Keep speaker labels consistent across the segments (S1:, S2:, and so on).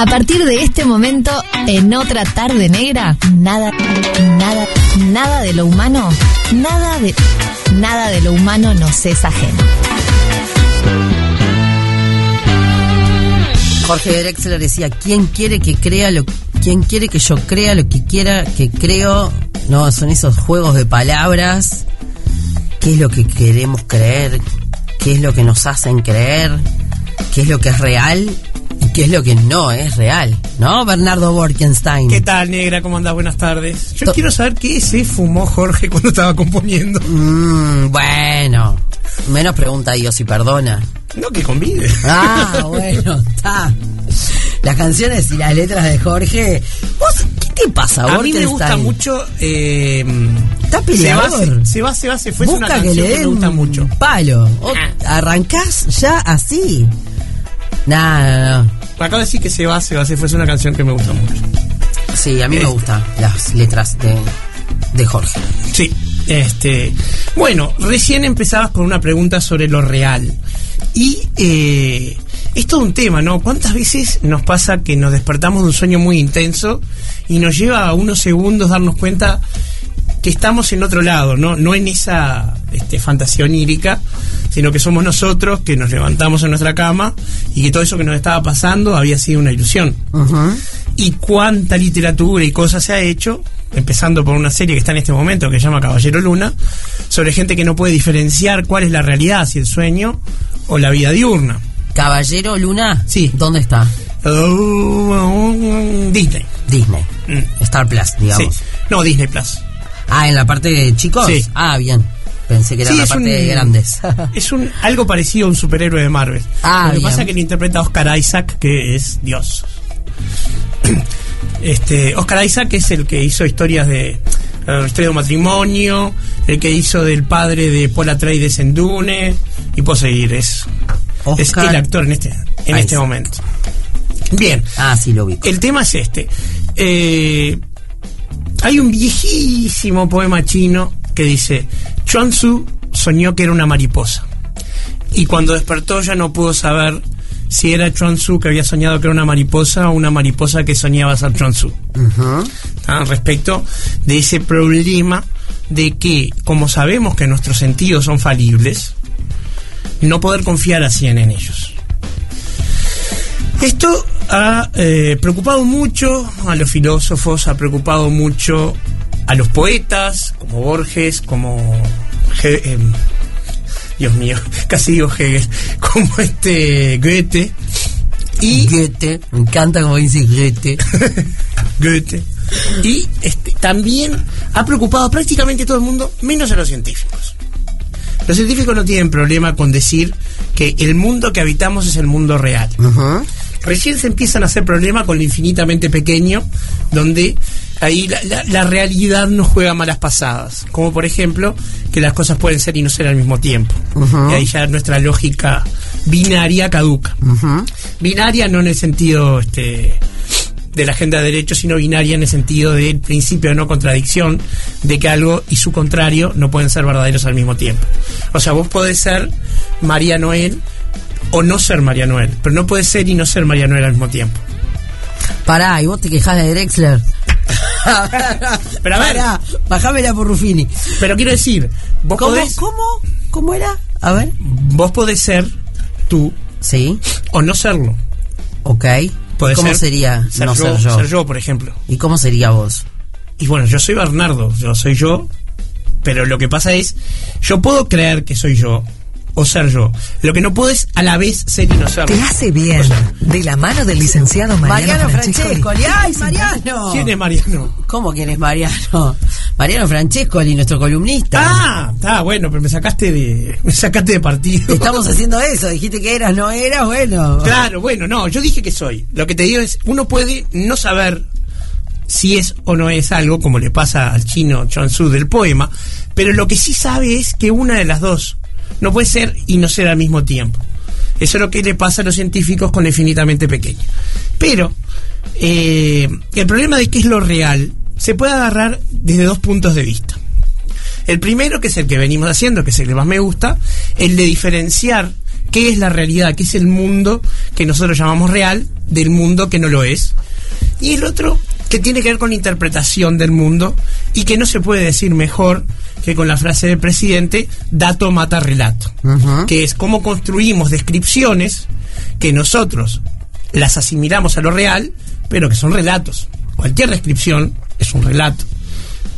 S1: A partir de este momento, en otra tarde negra, nada, nada, nada de lo humano, nada de, nada de lo humano nos es ajeno.
S2: Jorge Drexler decía, ¿quién quiere que crea lo quién quiere que yo crea lo que quiera que creo? No, son esos juegos de palabras. ¿Qué es lo que queremos creer? ¿Qué es lo que nos hacen creer? ¿Qué es lo que es real? ¿Y qué es lo que no es real? ¿No, Bernardo Borkenstein?
S3: ¿Qué tal, negra? ¿Cómo andás? Buenas tardes. Yo
S2: To-
S3: quiero saber qué se fumó Jorge cuando estaba componiendo.
S2: Mm, bueno, menos pregunta Dios y perdona.
S3: No que convide.
S2: Ah, bueno, está. Las canciones y las letras de Jorge. ¿Vos qué te pasa,
S3: A mí me
S2: Borkenstein?
S3: gusta mucho. Eh,
S2: Está
S3: se va,
S2: peleador.
S3: se va, se va, se fue. Es una
S2: Busca que le
S3: que,
S2: den
S3: me gusta mucho.
S2: palo. O- arrancás ya así. Nah, no, no.
S3: Me acabo de decir que se va, se va, se fue. Es una canción que me gusta mucho.
S2: Sí, a mí me
S3: Este.
S2: gustan las letras de, de Jorge.
S3: Sí, este. Bueno, recién empezabas con una pregunta sobre lo real. Y eh, es todo un tema, ¿no? ¿Cuántas veces nos pasa que nos despertamos de un sueño muy intenso y nos lleva a unos segundos darnos cuenta que estamos en otro lado, ¿no? No en esa este, fantasía onírica, sino que somos nosotros que nos levantamos en nuestra cama y que todo eso que nos estaba pasando había sido una ilusión y cuánta literatura y cosas se ha hecho, empezando por una serie que está en este momento que se llama Caballero Luna, sobre gente que no puede diferenciar cuál es la realidad, si el sueño o la vida diurna.
S2: Caballero Luna.
S3: Sí.
S2: ¿Dónde está?
S3: Oh, Disney.
S2: Disney.
S3: Mm.
S2: Star Plus, digamos.
S3: Sí. No, Disney Plus.
S2: Ah, en la parte de chicos.
S3: Sí.
S2: Ah, bien. Pensé que era
S3: Sí,
S2: la parte
S3: un-
S2: de grandes.
S3: Es un algo parecido a un superhéroe de Marvel.
S2: Ah,
S3: lo que pasa es que lo interpreta Oscar Isaac, que es Dios. Este, Oscar Isaac es el que hizo historias de historia de un matrimonio, el que hizo del padre de Paul Atreides en Dune y puedo seguir, es, es el actor en este en este momento. Bien,
S2: ah, sí, lo vi.
S3: el tema es este. Eh, hay un viejísimo poema chino que dice, Chuan Tzu soñó que era una mariposa. Y cuando despertó ya no pudo saber si era Chuan Tzu que había soñado que era una mariposa o una mariposa que soñaba ser Chuan Tzu. ¿Ah? Respecto de ese problema de que, como sabemos que nuestros sentidos son falibles, no poder confiar así en ellos. Esto ha eh, preocupado mucho a los filósofos, ha preocupado mucho a los poetas, como Borges, como... He- em, Dios mío, casi digo Hegel, como este Goethe y
S2: Goethe. Me encanta como dice Goethe.
S3: Goethe. Y este, también ha preocupado a prácticamente todo el mundo, menos a los científicos. Los científicos no tienen problema con decir que el mundo que habitamos es el mundo real.
S2: Ujú.
S3: Recién se empiezan a hacer problemas con lo infinitamente pequeño, donde ahí la, la- la realidad nos juega malas pasadas. Como por ejemplo, que las cosas pueden ser y no ser al mismo tiempo. Y ahí ya nuestra lógica binaria caduca. Binaria no en el sentido este, de la agenda de derechos, sino binaria en el sentido del principio de no contradicción, de que algo y su contrario no pueden ser verdaderos al mismo tiempo. O sea, vos podés ser María Noel o no ser María Noel, pero no puede ser y no ser María Noel al mismo tiempo.
S2: Pará, y vos te quejás de Drexler.
S3: Pero a ver.
S2: Pará, bajámela por Ruffini.
S3: Pero quiero decir, vos
S2: ¿Cómo,
S3: podés,
S2: ¿Cómo? ¿Cómo era? A ver.
S3: vos podés ser tú
S2: Sí,
S3: o no serlo.
S2: ok.
S3: Podés
S2: ¿Cómo
S3: ser-
S2: sería
S3: ser
S2: no
S3: yo,
S2: ser yo?
S3: ser yo, por ejemplo.
S2: ¿Y cómo sería vos?
S3: Y bueno, yo soy Bernardo, yo soy yo, pero lo que pasa es, yo puedo creer que soy yo o ser yo. Lo que no puedo es a la vez ser y no serlo.
S4: Te hace bien. De la mano del licenciado Mariano, Francescoli.
S2: ¡Ay, Mariano!
S3: ¿Quién es Mariano?
S2: ¿Cómo quién es Mariano? Mariano Francescoli, nuestro columnista.
S3: Ah, está bueno, pero me sacaste de, me sacaste de partido.
S2: Estamos haciendo eso, dijiste que eras, no eras, bueno.
S3: Claro, bueno, no, yo dije que soy. Lo que te digo es, uno puede no saber si es o no es algo, como le pasa al chino Chuan Tzu del poema, pero lo que sí sabe es que una de las dos no puede ser y no ser al mismo tiempo. Eso es lo que le pasa a los científicos con lo infinitamente pequeño. Pero eh, el problema de qué es lo real se puede agarrar desde dos puntos de vista. El primero, que es el que venimos haciendo, que es el que más me gusta, el de diferenciar qué es la realidad, qué es el mundo que nosotros llamamos real, del mundo que no lo es. Y el otro que tiene que ver con la interpretación del mundo y que no se puede decir mejor que con la frase del presidente, dato mata relato, que es cómo construimos descripciones que nosotros las asimilamos a lo real, pero que son relatos. Cualquier descripción es un relato.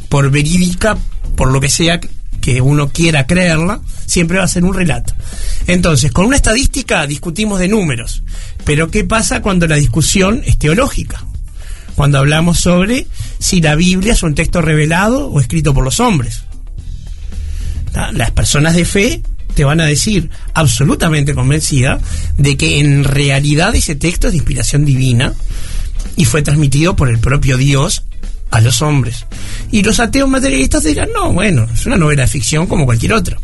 S3: Por verídica, por lo que sea que uno quiera creerla, siempre va a ser un relato. Entonces, con una estadística discutimos de números, pero ¿qué pasa cuando la discusión es teológica? Cuando hablamos sobre si la Biblia es un texto revelado o escrito por los hombres. Las personas de fe te van a decir absolutamente convencida de que en realidad ese texto es de inspiración divina y fue transmitido por el propio Dios a los hombres. Y los ateos materialistas dirán, no, bueno, es una novela de ficción como cualquier otra.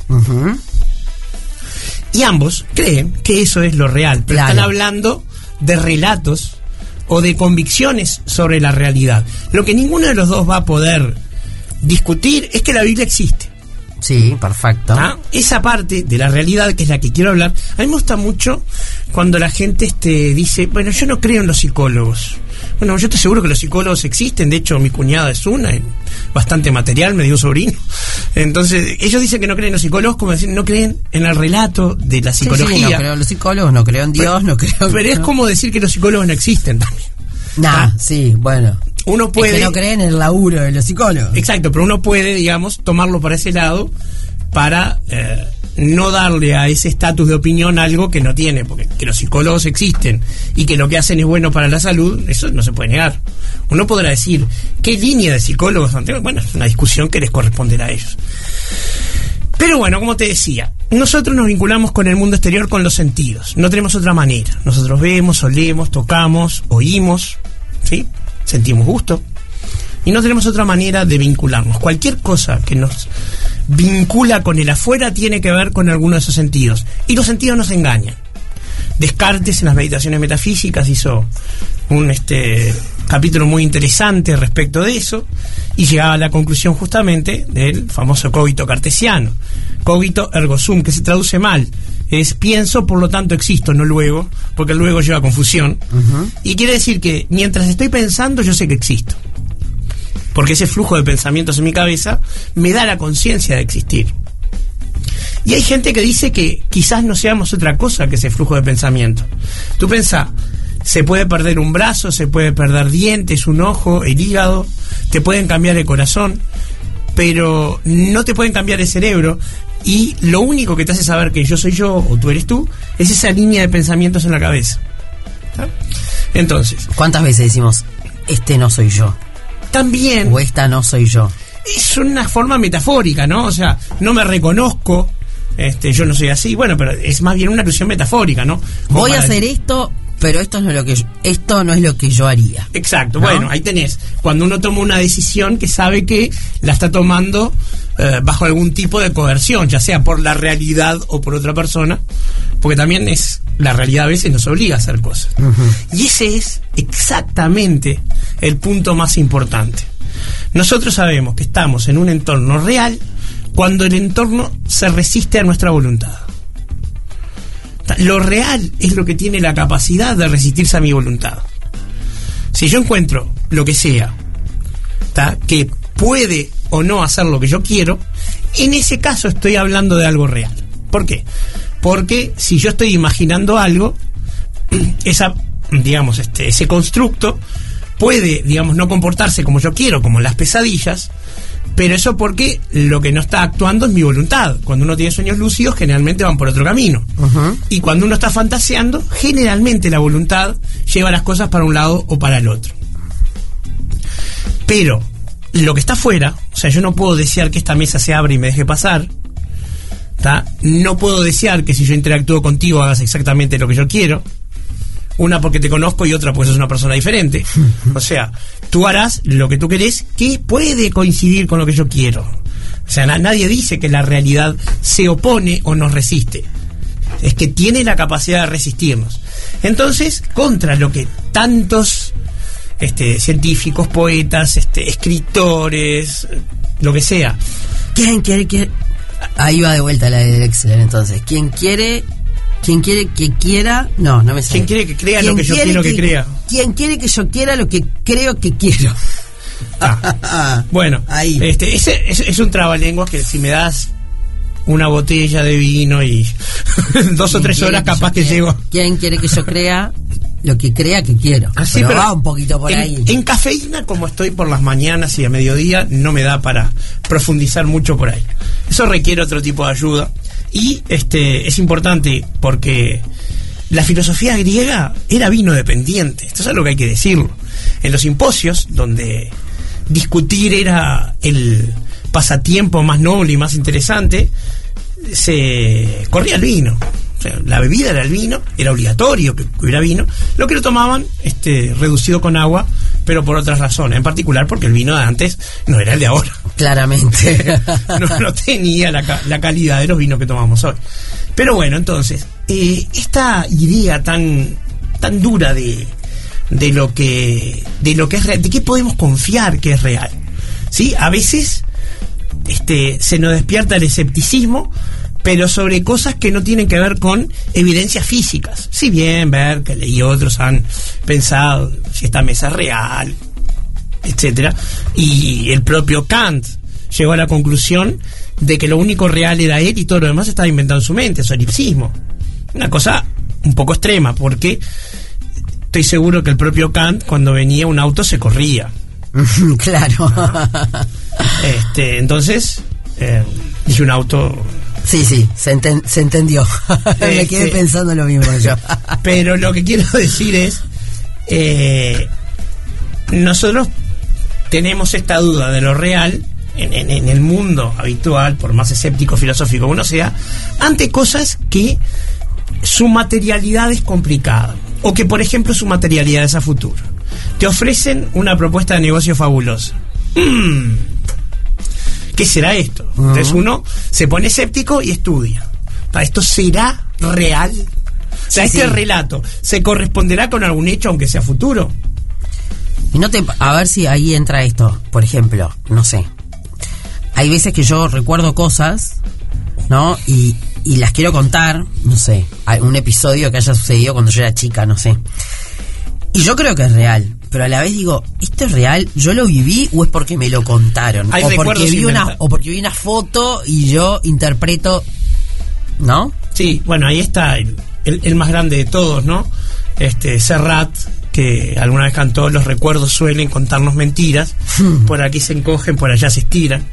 S3: Y ambos creen que eso es lo real, pero están hablando de relatos o de convicciones sobre la realidad. Lo que ninguno de los dos va a poder discutir es que la Biblia existe.
S2: Sí, perfecto.
S3: ¿Ah? Esa parte de la realidad, que es la que quiero hablar, a mí me gusta mucho cuando la gente este, dice, bueno, yo no creo en los psicólogos. Bueno, yo estoy seguro que los psicólogos existen, de hecho mi cuñada es una, bastante material, me dio sobrino. Entonces, ellos dicen que no creen en los psicólogos, como decir, no creen en el relato de la psicología.
S2: no creo en los psicólogos, no creo en Dios, no creo...
S3: Pero es como decir que los psicólogos no existen también.
S2: Nah, ¿Ah? sí, bueno.
S3: Uno puede.
S2: que no creen en el laburo de los psicólogos.
S3: Exacto, pero uno puede, digamos, tomarlo para ese lado para eh, no darle a ese estatus de opinión algo que no tiene, porque que los psicólogos existen y que lo que hacen es bueno para la salud, eso no se puede negar. Uno podrá decir, ¿qué línea de psicólogos Bueno, es una discusión que les corresponderá a ellos. Pero bueno, como te decía, nosotros nos vinculamos con el mundo exterior con los sentidos. No tenemos otra manera. Nosotros vemos, olemos, tocamos, oímos, ¿sí? Sentimos gusto. Y no tenemos otra manera de vincularnos. Cualquier cosa que nos vincula con el afuera tiene que ver con alguno de esos sentidos. Y los sentidos nos engañan. Descartes en las meditaciones metafísicas hizo un este capítulo muy interesante respecto de eso y llegaba a la conclusión justamente del famoso cogito cartesiano, cogito ergo sum, que se traduce mal, es pienso, por lo tanto existo, no luego, porque luego lleva confusión, y quiere decir que mientras estoy pensando yo sé que existo, porque ese flujo de pensamientos en mi cabeza me da la conciencia de existir. Y hay gente que dice que quizás no seamos otra cosa que ese flujo de pensamiento. Tú pensás, se puede perder un brazo, se puede perder dientes, un ojo, el hígado, te pueden cambiar el corazón, pero no te pueden cambiar el cerebro. Y lo único que te hace saber que yo soy yo o tú eres tú es esa línea de pensamientos en la cabeza. Entonces.
S2: ¿Cuántas veces decimos, este no soy yo?
S3: También.
S2: O esta no soy yo.
S3: Es una forma metafórica, ¿no? O sea, no me reconozco, este, yo no soy así. Bueno, pero es más bien una alusión metafórica, ¿no?
S2: Voy a hacer esto pero esto no es lo que yo, esto no es lo que yo haría.
S3: Exacto. Bueno, ahí tenés. Cuando uno toma una decisión que sabe que la está tomando eh, bajo algún tipo de coerción, ya sea por la realidad o por otra persona, porque también es la realidad a veces nos obliga a hacer cosas. Y ese es exactamente el punto más importante. Nosotros sabemos que estamos en un entorno real cuando el entorno se resiste a nuestra voluntad. Lo real es lo que tiene la capacidad de resistirse a mi voluntad. Si yo encuentro lo que sea, que puede o no hacer lo que yo quiero, en ese caso estoy hablando de algo real. ¿Por qué? Porque si yo estoy imaginando algo, esa, digamos, este, ese constructo puede, digamos, no comportarse como yo quiero, como las pesadillas, pero eso porque lo que no está actuando es mi voluntad. Cuando uno tiene sueños lúcidos, generalmente van por otro camino. Y cuando uno está fantaseando, generalmente la voluntad lleva las cosas para un lado o para el otro. Pero lo que está afuera, o sea, yo no puedo desear que esta mesa se abra y me deje pasar. No puedo desear que si yo interactúo contigo hagas exactamente lo que yo quiero una porque te conozco y otra porque sos una persona diferente. O sea, tú harás lo que tú querés que puede coincidir con lo que yo quiero. O sea, nadie dice que la realidad se opone o nos resiste. Es que tiene la capacidad de resistirnos. Entonces, contra lo que tantos este, científicos, poetas, este, escritores, lo que sea.
S2: ¿Quién quiere, quiere? Ahí va de vuelta la de Excel entonces. ¿Quién quiere quien quiere que quiera, no, no me sale.
S3: ¿Quién quiere que crea lo
S2: Quien
S3: que yo quiero que crea?
S2: Quien quiere que yo quiera lo que creo que quiero.
S3: Ah. Bueno,
S2: Ahí.
S3: este ese, es, es un trabalenguas que si me das una botella de vino y dos o
S2: Quien
S3: tres horas capaz que llego.
S2: ¿Quién quiere que yo crea lo que crea que quiero?
S3: Así,
S2: pero, va un poquito por
S3: en,
S2: ahí.
S3: En cafeína, como estoy por las mañanas y a mediodía, no me da para profundizar mucho por ahí. Eso requiere otro tipo de ayuda. Y este es importante porque la filosofía griega era vino dependiente. Esto es algo que hay que decirlo. En los simposios, donde discutir era el pasatiempo más noble y más interesante, se corría el vino. O sea, la bebida era el vino, era obligatorio que hubiera vino. Lo que lo tomaban, este, reducido con agua, pero por otras razones. En particular porque el vino de antes no era el de ahora.
S2: Claramente.
S3: no, no tenía la, la calidad de los vinos que tomamos hoy. Pero bueno, entonces, eh, esta idea tan, tan dura de, de lo que de lo que es real, de qué podemos confiar que es real. ¿Sí? A veces este, se nos despierta el escepticismo, pero sobre cosas que no tienen que ver con evidencias físicas. Si bien Berkeley y otros han pensado si esta mesa es real, etcétera, y el propio Kant llegó a la conclusión de que lo único real era él y todo lo demás estaba inventado en su mente, solipsismo. Una cosa un poco extrema, porque estoy seguro que el propio Kant, cuando venía un auto, se corría.
S2: claro.
S3: Este, entonces, eh, dije un auto.
S2: Sí, sí, se, enten- se entendió. Me quedé
S3: Este-
S2: pensando lo mismo yo.
S3: Pero lo que quiero decir es, eh, nosotros tenemos esta duda de lo real en, en- en el mundo habitual, por más escéptico filosófico uno sea, ante cosas que su materialidad es complicada o que, por ejemplo, su materialidad es a futuro. Te ofrecen una propuesta de negocio fabulosa. Mm, ¿Qué será esto? Entonces uno se pone escéptico y estudia. ¿Para esto será real? O sea,
S2: Sí,
S3: este
S2: sí.
S3: relato se corresponderá con algún hecho, aunque sea futuro.
S2: Y no te, a ver si ahí entra esto. Por ejemplo, no sé. Hay veces que yo recuerdo cosas, ¿no? Y, y las quiero contar, no sé. Un episodio que haya sucedido cuando yo era chica, no sé. Y yo creo que es real. Pero a la vez digo, ¿esto es real? ¿Yo lo viví o es porque me lo contaron?
S3: Hay
S2: o, porque vi una, o porque vi una foto y yo interpreto. ¿No?
S3: Sí, bueno, ahí está el, el- el más grande de todos, ¿no? Este Serrat, que alguna vez cantó, los recuerdos suelen contarnos mentiras, por aquí se encogen, por allá se estiran.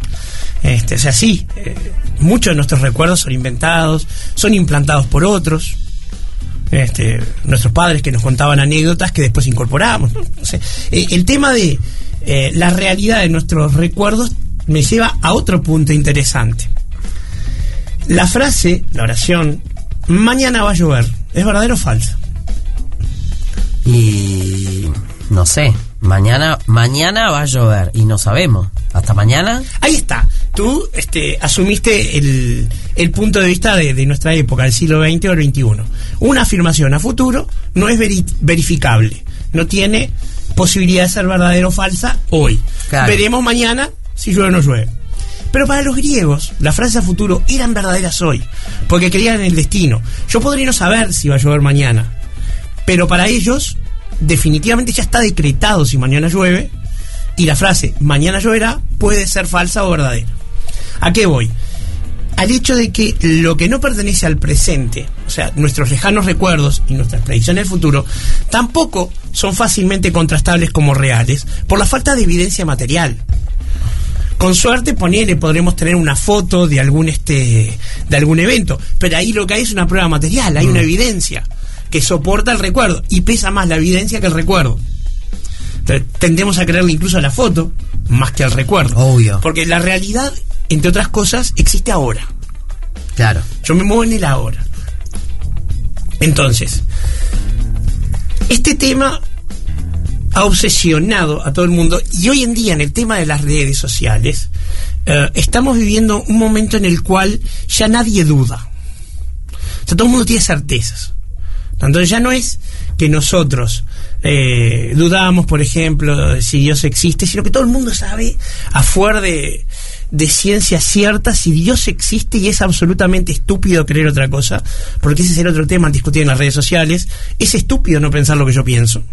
S3: Este, o sea, sí, eh, muchos de nuestros recuerdos son inventados, son implantados por otros. Este, nuestros padres que nos contaban anécdotas que después incorporamos. ¿no? O sea, eh, el tema de eh, la realidad de nuestros recuerdos me lleva a otro punto interesante. La frase, la oración, mañana va a llover, ¿es verdadero o falsa?
S2: Y. No sé. Mañana, mañana va a llover y no sabemos. ¿Hasta mañana?
S3: Ahí está. Tú este, asumiste el, el punto de vista de, de nuestra época, del siglo XX o el XXI. Una afirmación a futuro no es veri- verificable. No tiene posibilidad de ser verdadera o falsa hoy.
S2: Claro.
S3: Veremos mañana si llueve o no llueve. Pero para los griegos, las frases a futuro eran verdaderas hoy, porque creían en el destino. Yo podría no saber si va a llover mañana, pero para ellos definitivamente ya está decretado si mañana llueve y la frase mañana lloverá puede ser falsa o verdadera. ¿A qué voy? Al hecho de que lo que no pertenece al presente, o sea, nuestros lejanos recuerdos y nuestras predicciones del futuro, tampoco son fácilmente contrastables como reales por la falta de evidencia material. Con suerte, ponele, podremos tener una foto de algún este de algún evento, pero ahí lo que hay es una prueba material, hay una evidencia que soporta el recuerdo y pesa más la evidencia que el recuerdo. Entonces, tendemos a creerle incluso a la foto más que al recuerdo.
S2: Obvio.
S3: Porque la realidad, entre otras cosas, existe ahora.
S2: Claro.
S3: Yo me muevo en el ahora. Entonces, este tema ha obsesionado a todo el mundo y hoy en día en el tema de las redes sociales eh, estamos viviendo un momento en el cual ya nadie duda. O sea, todo el mundo tiene certezas. Entonces ya no es que nosotros eh, dudamos, por ejemplo, si Dios existe, sino que todo el mundo sabe, a fuer de, de ciencia cierta si Dios existe y es absolutamente estúpido creer otra cosa, porque ese es el otro tema discutido en las redes sociales. Es estúpido no pensar lo que yo pienso.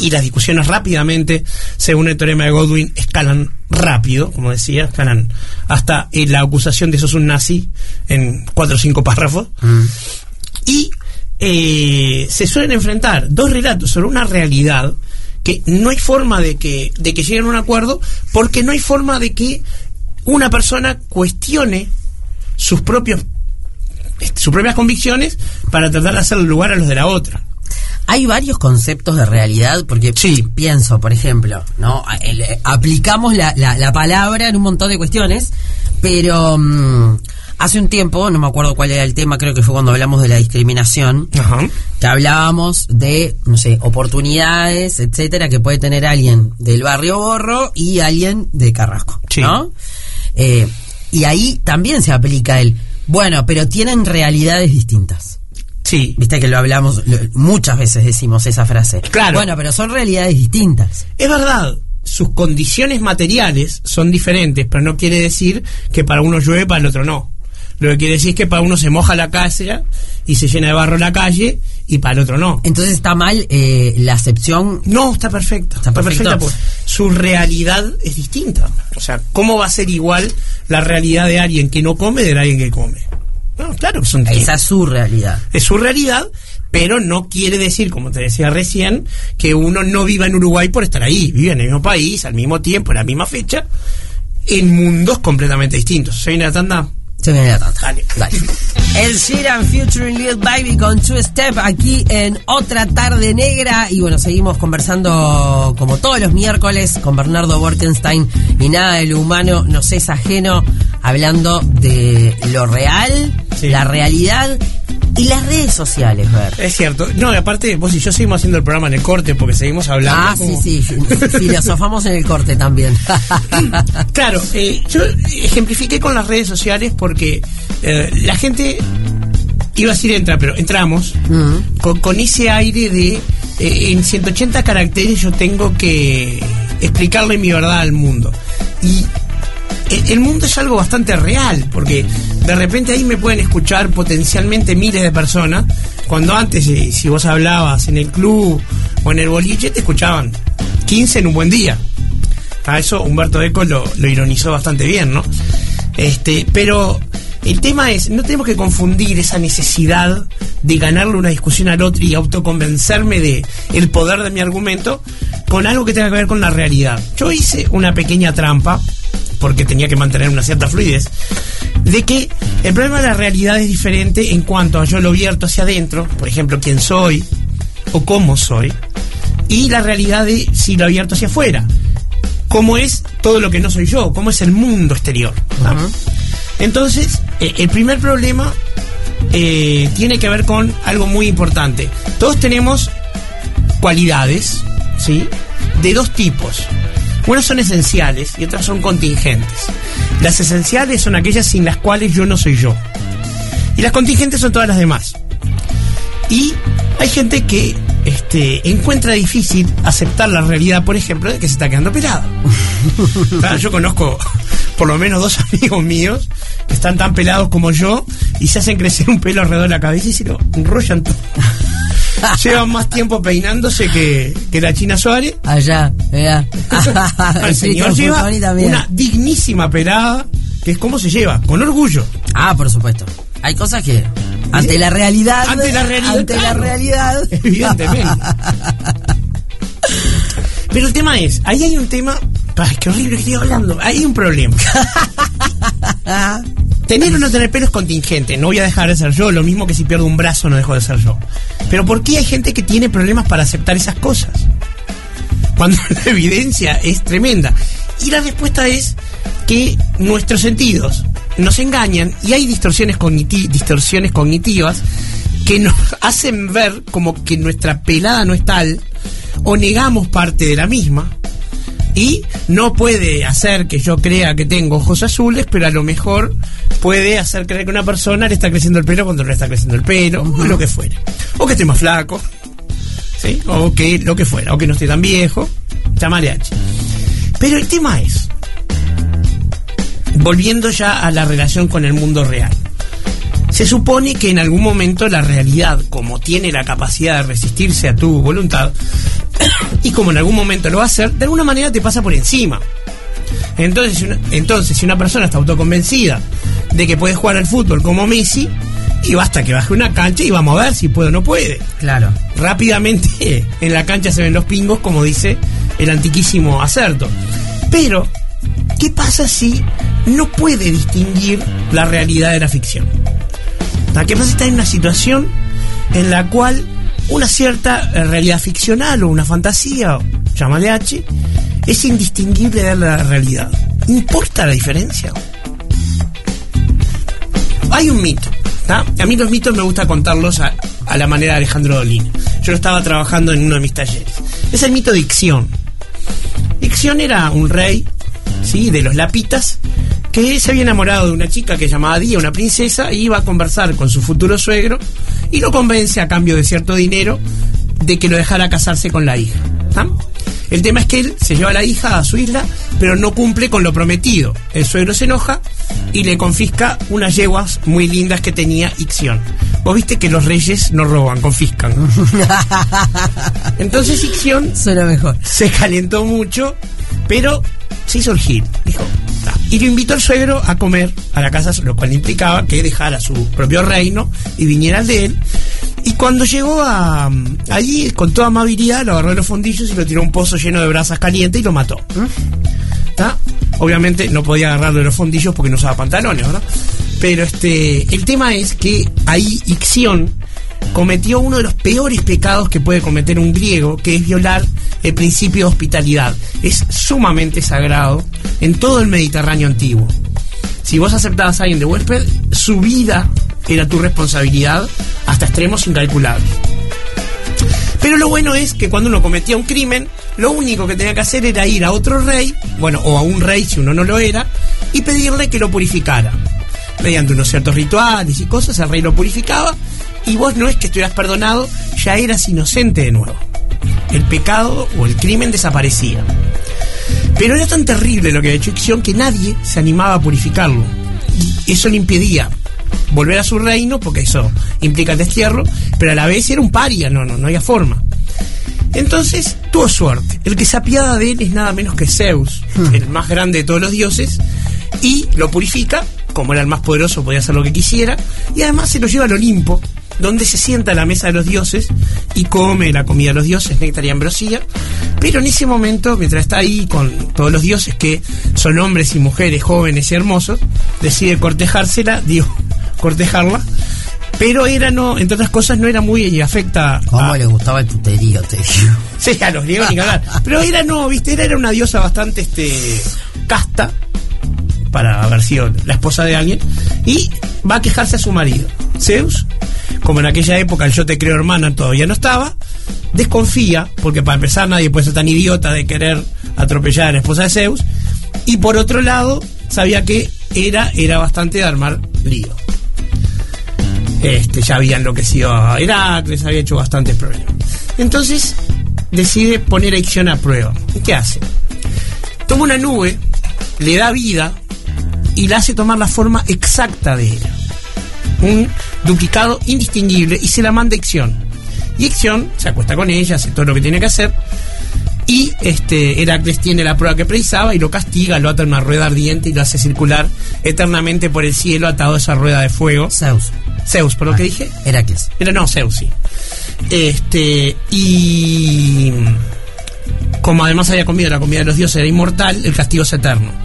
S3: Y las discusiones rápidamente, según el teorema de Godwin, escalan rápido, como decía, escalan hasta eh, la acusación de sos un nazi en cuatro o cinco párrafos. Y eh, se suelen enfrentar dos relatos sobre una realidad que no hay forma de que, de que lleguen a un acuerdo porque no hay forma de que una persona cuestione sus propios este, sus propias convicciones para tratar de hacer lugar a los de la otra.
S2: Hay varios conceptos de realidad, porque
S3: Sí.
S2: pienso, por ejemplo, ¿no? El- eh, aplicamos la, la- la palabra en un montón de cuestiones, pero mm, hace un tiempo, no me acuerdo cuál era el tema, creo que fue cuando hablamos de la discriminación,
S3: Ajá.
S2: que hablábamos de, no sé, oportunidades, etcétera, que puede tener alguien del barrio Borro y alguien de Carrasco,
S3: Sí.
S2: ¿no? Eh, y ahí también se aplica el, bueno, pero tienen realidades distintas.
S3: Sí.
S2: Viste que lo hablamos, lo- muchas veces decimos esa frase.
S3: Claro.
S2: Bueno, pero son realidades distintas.
S3: Es verdad, sus condiciones materiales son diferentes, pero no quiere decir que para uno llueve, para el otro no. Lo que quiere decir es que para uno se moja la casa y se llena de barro la calle y para el otro no.
S2: Entonces está mal eh, la acepción.
S3: No, está perfecta.
S2: Está
S3: Está,
S2: perfecto.
S3: perfecta porque su realidad es distinta. O sea, ¿cómo va a ser igual la realidad de alguien que no come de alguien que come? No, claro que son
S2: Esa es su realidad.
S3: Es su realidad, pero no quiere decir, como te decía recién, que uno no viva en Uruguay por estar ahí. Vive en el mismo país, al mismo tiempo, en la misma fecha, en mundos completamente distintos. ¿Se viene la tanda?
S2: Se viene la tanda.
S3: Dale.
S2: Dale. El Sheeran featuring Lil Baby con Two Step aquí en otra tarde negra. Y bueno, seguimos conversando como todos los miércoles con Bernardo Borkenstein y nada de lo humano nos es ajeno, hablando de lo real,
S3: Sí.
S2: la realidad y las redes sociales, Ver.
S3: Es cierto. No, y aparte, vos y yo seguimos haciendo el programa en el corte porque seguimos hablando.
S2: Ah,
S3: como-
S2: sí, sí, filosofamos en el corte también.
S3: Claro, eh, yo ejemplifiqué con las redes sociales porque eh, la gente iba a decir entra, pero entramos con, con ese aire de eh, en 180 caracteres yo tengo que explicarle mi verdad al mundo. Y el, el mundo es algo bastante real, porque de repente ahí me pueden escuchar potencialmente miles de personas, cuando antes, eh, si vos hablabas en el club o en el boliche, te escuchaban 15 en un buen día. A eso Humberto Eco lo, lo ironizó bastante bien, ¿no? Este, pero el tema es, no tenemos que confundir esa necesidad de ganarle una discusión al otro y autoconvencerme de el poder de mi argumento con algo que tenga que ver con la realidad. Yo hice una pequeña trampa, porque tenía que mantener una cierta fluidez, de que el problema de la realidad es diferente en cuanto a yo lo vierto hacia adentro, por ejemplo, quién soy o cómo soy, y la realidad de si lo abierto hacia afuera cómo es todo lo que no soy yo, cómo es el mundo exterior. Entonces, eh, el primer problema eh, tiene que ver con algo muy importante. Todos tenemos cualidades, ¿sí? De dos tipos. Unas son esenciales y otras son contingentes. Las esenciales son aquellas sin las cuales yo no soy yo. Y las contingentes son todas las demás. Y hay gente que este, encuentra difícil aceptar la realidad, por ejemplo, de que se está quedando pelada. Claro, yo conozco por lo menos dos amigos míos que están tan pelados como yo y se hacen crecer un pelo alrededor de la cabeza y se lo enrollan todo. Llevan más tiempo peinándose que, que la China Suárez.
S2: Allá, vea.
S3: El señor lleva una dignísima pelada, que es como se lleva, con orgullo.
S2: Ah, por supuesto. Hay cosas que ante la realidad,
S3: Ante la realidad,
S2: ante la realidad,
S3: Evidentemente. Pero el tema es, ahí hay un tema. Ay, qué horrible que estoy hablando. Ahí hay un problema. Tener o no tener pelo es contingente. No voy a dejar de ser yo. Lo mismo que si pierdo un brazo no dejo de ser yo. Pero ¿por qué hay gente que tiene problemas para aceptar esas cosas? Cuando la evidencia es tremenda. Y la respuesta es que nuestros sentidos nos engañan y hay distorsiones, cogniti- distorsiones cognitivas que nos hacen ver como que nuestra pelada no es tal o negamos parte de la misma y no puede hacer que yo crea que tengo ojos azules, pero a lo mejor puede hacer creer que una persona le está creciendo el pelo cuando no le está creciendo el pelo, o lo que fuere. O que estoy más flaco, ¿sí? O que lo que fuera, o que no estoy tan viejo, H. Pero el tema es, volviendo ya a la relación con el mundo real. Se supone que en algún momento la realidad, como tiene la capacidad de resistirse a tu voluntad, y como en algún momento lo va a hacer, de alguna manera te pasa por encima. Entonces, si una, entonces, si una persona está autoconvencida de que puede jugar al fútbol como Messi, y basta que baje una cancha y vamos a ver si puede o no puede.
S2: Claro.
S3: Rápidamente en la cancha se ven los pingos, como dice el antiquísimo acerto. Pero, ¿qué pasa si no puede distinguir la realidad de la ficción? ¿Qué pasa si está en una situación en la cual una cierta eh, realidad ficcional o una fantasía, llámale H, es indistinguible de la realidad? ¿Importa la diferencia? Hay un mito. A mí los mitos me gusta contarlos a, a la manera de Alejandro Dolina. Yo lo estaba trabajando en uno de mis talleres. Es el mito de Ixión. Ixión era un rey, ¿sí? De los lapitas, que se había enamorado de una chica que llamaba Día, una princesa, y iba a conversar con su futuro suegro y lo convence a cambio de cierto dinero de que lo dejara casarse con la hija. El tema es que él se lleva a la hija a su isla, pero no cumple con lo prometido. El suegro se enoja y le confisca unas yeguas muy lindas que tenía Ixión. Vos viste que los reyes no roban, confiscan. Entonces Ixión
S2: Suena mejor.
S3: se calentó mucho, pero se hizo el gil. Dijo, y lo invitó al suegro a comer a la casa, lo cual implicaba que dejara su propio reino y viniera al de él. Y cuando llegó a allí, con toda amabilidad, lo agarró de los fondillos y lo tiró a un pozo lleno de brasas calientes y lo mató. Obviamente no podía agarrarlo de los fondillos porque no usaba pantalones, ¿verdad? Pero este, el tema es que ahí Ixión cometió uno de los peores pecados que puede cometer un griego, que es violar el principio de hospitalidad. Es sumamente sagrado en todo el Mediterráneo antiguo. Si vos aceptabas a alguien de huésped, su vida era tu responsabilidad hasta extremos incalculables. Pero lo bueno es que cuando uno cometía un crimen, lo único que tenía que hacer era ir a otro rey, bueno, o a un rey si uno no lo era, y pedirle que lo purificara. Mediante unos ciertos rituales y cosas, el rey lo purificaba, y vos no es que estuvieras perdonado, ya eras inocente de nuevo. El pecado o el crimen desaparecía. Pero era tan terrible lo que había hecho Ixión que nadie se animaba a purificarlo. Y eso le impedía volver a su reino, porque eso implica el destierro, pero a la vez era un paria, no, no, no había forma. Entonces tuvo suerte. El que se apiada de él es nada menos que Zeus, el más grande de todos los dioses, y lo purifica, como era el más poderoso, podía hacer lo que quisiera, y además se lo lleva al Olimpo, donde se sienta a la mesa de los dioses y come la comida de los dioses, néctar y ambrosía. Pero en ese momento, mientras está ahí con todos los dioses que son hombres y mujeres jóvenes y hermosos, decide cortejársela, digo, cortejarla. Pero era no, entre otras cosas, no era muy afecta
S2: ¿Cómo
S3: a,
S2: le gustaba el tuterío, te digo?
S3: Sí, a los griegos ni hablar. Pero era no, viste, era, era una diosa bastante este casta para haber sido la esposa de alguien y va a quejarse a su marido. Zeus, como en aquella época el yo te creo hermana todavía no estaba, desconfía, porque para empezar nadie puede ser tan idiota de querer atropellar a la esposa de Zeus, y por otro lado sabía que era, era bastante de armar lío. Este, ya había enloquecido a Heracles, había hecho bastantes problemas. Entonces decide poner a a prueba. ¿Y qué hace? Toma una nube, le da vida y la hace tomar la forma exacta de ella. Un duplicado indistinguible y se la manda a Ixión. Y Ixión se acuesta con ella, hace todo lo que tiene que hacer. Y este Heracles tiene la prueba que precisaba y lo castiga, lo ata en una rueda ardiente y lo hace circular eternamente por el cielo atado a esa rueda de fuego.
S2: Zeus.
S3: Zeus, por lo que dije.
S2: Heracles.
S3: Era no, Zeus, sí. Este, y como además había comido la comida de los dioses, era inmortal, el castigo es eterno.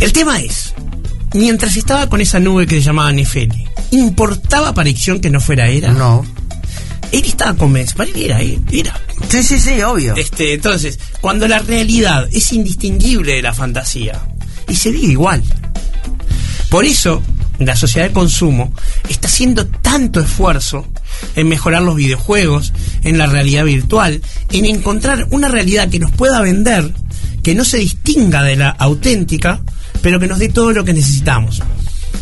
S3: El tema es, mientras estaba con esa nube que se llamaba Nefeli, ¿importaba para Ixión que no fuera Hera?
S2: No.
S3: Él estaba convencido, para él era, era.
S2: Sí, sí, sí, obvio.
S3: Este, entonces, cuando la realidad es indistinguible de la fantasía, y se vive igual. Por eso, la sociedad de consumo está haciendo tanto esfuerzo en mejorar los videojuegos, en la realidad virtual, en encontrar una realidad que nos pueda vender, que no se distinga de la auténtica, pero que nos dé todo lo que necesitamos.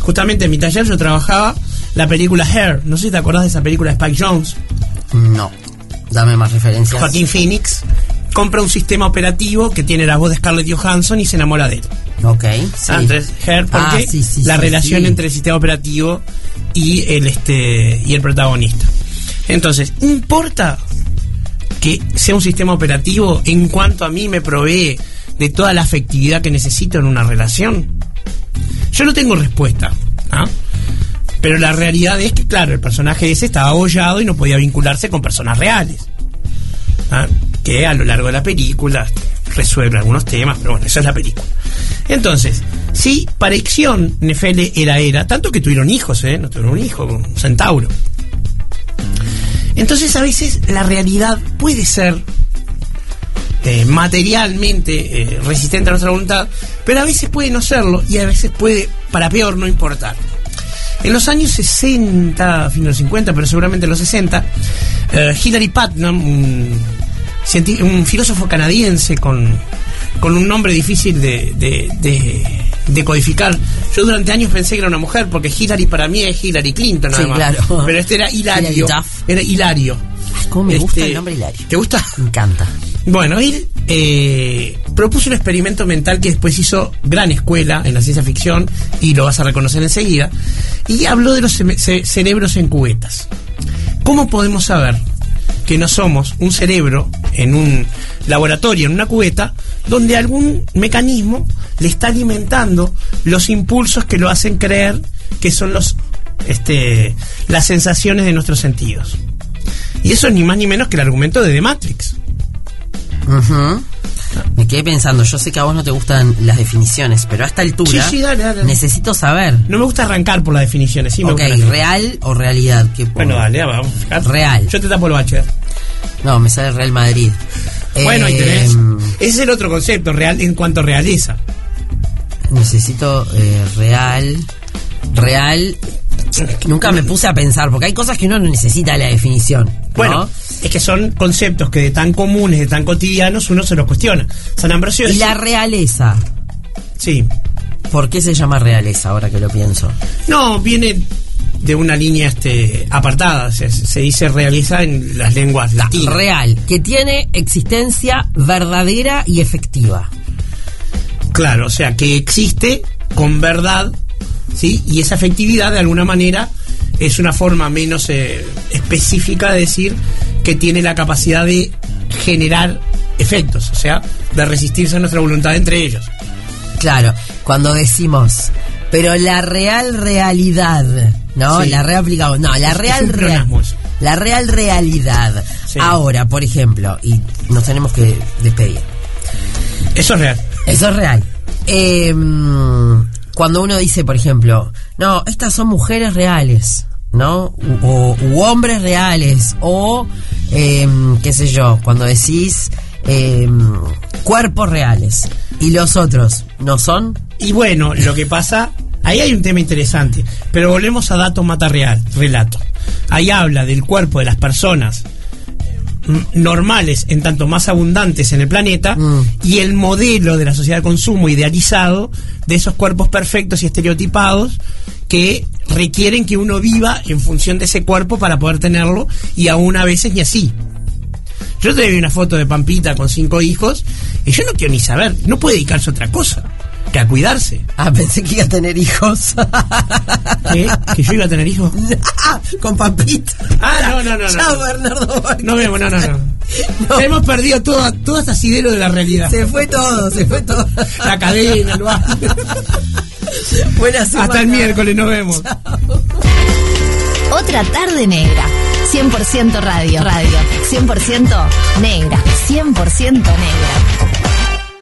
S3: Justamente en mi taller yo trabajaba la película Hair, no sé si te acordás de esa película de Spike Jones,
S2: No. Dame más referencias.
S3: Joaquín Phoenix compra un sistema operativo que tiene la voz de Scarlett Johansson y se enamora de él.
S2: Ok, sí.
S3: Antes, Her, porque
S2: Ah, sí, sí,
S3: la relación entre el sistema operativo y el este y el protagonista. Entonces, ¿importa que sea un sistema operativo en cuanto a mí me provee de toda la afectividad que necesito en una relación? Yo no tengo respuesta. ¿ah? Pero la realidad es que, claro, el personaje ese estaba abollado y no podía vincularse con personas reales. ¿ah? Que a lo largo de la película resuelve algunos temas, pero bueno, esa es la película. Entonces, sí, para Ixión, Nefele era era, tanto que tuvieron hijos, ¿eh? No tuvieron un hijo, un centauro. Entonces, a veces la realidad puede ser eh, materialmente eh, resistente a nuestra voluntad, pero a veces puede no serlo y a veces puede, para peor, no importar. En los años 60, fin de los 50, pero seguramente en los 60, eh, Hilary Putnam, un, un filósofo canadiense con, con un nombre difícil de, de, de- de codificar. Yo durante años pensé que era una mujer, porque Hillary para mí es Hillary Clinton, nada
S2: Sí,
S3: más.
S2: claro.
S3: Pero este era Hilario. Era Hilario.
S2: Cómo me gusta
S3: Este,
S2: el nombre Hilario.
S3: ¿Te gusta?
S2: Me encanta.
S3: Bueno, él eh, propuso un experimento mental que después hizo gran escuela en la ciencia ficción y lo vas a reconocer enseguida. Y habló de los ce- ce- cerebros en cubetas. ¿Cómo podemos saber que no somos un cerebro en un laboratorio, en una cubeta, donde algún mecanismo le está alimentando los impulsos que lo hacen creer que son los este, las sensaciones de nuestros sentidos? Y eso es ni más ni menos que el argumento de The Matrix.
S2: Ujú. Me quedé pensando, yo sé que a vos no te gustan las definiciones, pero a esta altura
S3: Sí, sí, dale, dale.
S2: necesito saber.
S3: No me gusta arrancar por las definiciones, sí me
S2: ok,
S3: gusta la-
S2: real o realidad. ¿Qué
S3: Bueno, dale, vamos a fijar.
S2: Real.
S3: Yo te tapo el bache.
S2: No, me sale Real Madrid.
S3: Bueno, ahí
S2: Eh,
S3: tenés. Ese es el otro concepto, real en cuanto a realeza.
S2: Necesito eh, real. Real. Nunca me puse a pensar, porque hay cosas que uno no necesita la definición. ¿no?
S3: Bueno, es que son conceptos que de tan comunes, de tan cotidianos, uno se los cuestiona. San Ambrosio
S2: Y
S3: decía-
S2: la realeza.
S3: Sí.
S2: ¿Por qué se llama realeza ahora que lo pienso?
S3: No, viene de una línea este apartada, se, se dice realeza en las lenguas latinas.
S2: Real, que tiene existencia verdadera y efectiva.
S3: Claro, o sea, que existe con verdad, ¿sí? Y esa efectividad, de alguna manera, es una forma menos eh, específica de decir que tiene la capacidad de generar efectos, o sea, de resistirse a nuestra voluntad entre ellos.
S2: Claro, cuando decimos, pero la real realidad, ¿no?
S3: Sí.
S2: La real aplicamos, no, la real
S3: es un
S2: real,
S3: pleonasmo eso.
S2: la real realidad.
S3: Sí.
S2: Ahora, por ejemplo, y nos tenemos que despedir.
S3: Eso es real.
S2: Eso es real. Eh, cuando uno dice, por ejemplo, no, estas son mujeres reales, ¿no? O- u hombres reales, o, eh, qué sé yo, cuando decís eh, cuerpos reales, y los otros, ¿no son?
S3: Y bueno, lo que pasa, ahí hay un tema interesante, pero volvemos a dato mata real, relato. Ahí habla del cuerpo de las personas normales, en tanto más abundantes en el planeta,
S2: Mm.
S3: y el modelo de la sociedad de consumo idealizado de esos cuerpos perfectos y estereotipados que requieren que uno viva en función de ese cuerpo para poder tenerlo, y aún a veces ni así. Yo te vi una foto de Pampita con cinco hijos y yo no quiero ni saber, no puede dedicarse a otra cosa que a cuidarse.
S2: Ah, pensé que iba a tener hijos.
S3: ¿Qué? ¿Que yo iba a tener hijos?
S2: Con papita.
S3: Ah, no, no, no, no.
S2: Chao, Bernardo. Borges.
S3: No vemos, no, no, no.
S2: No.
S3: Hemos perdido todo, todo este asidero de la realidad.
S2: Se fue todo, se fue todo.
S3: La cadena, el bar.
S2: Buena semana.
S3: Hasta el miércoles, nos vemos.
S1: Otra tarde negra. 100% radio. Radio. 100% negra. 100% negra.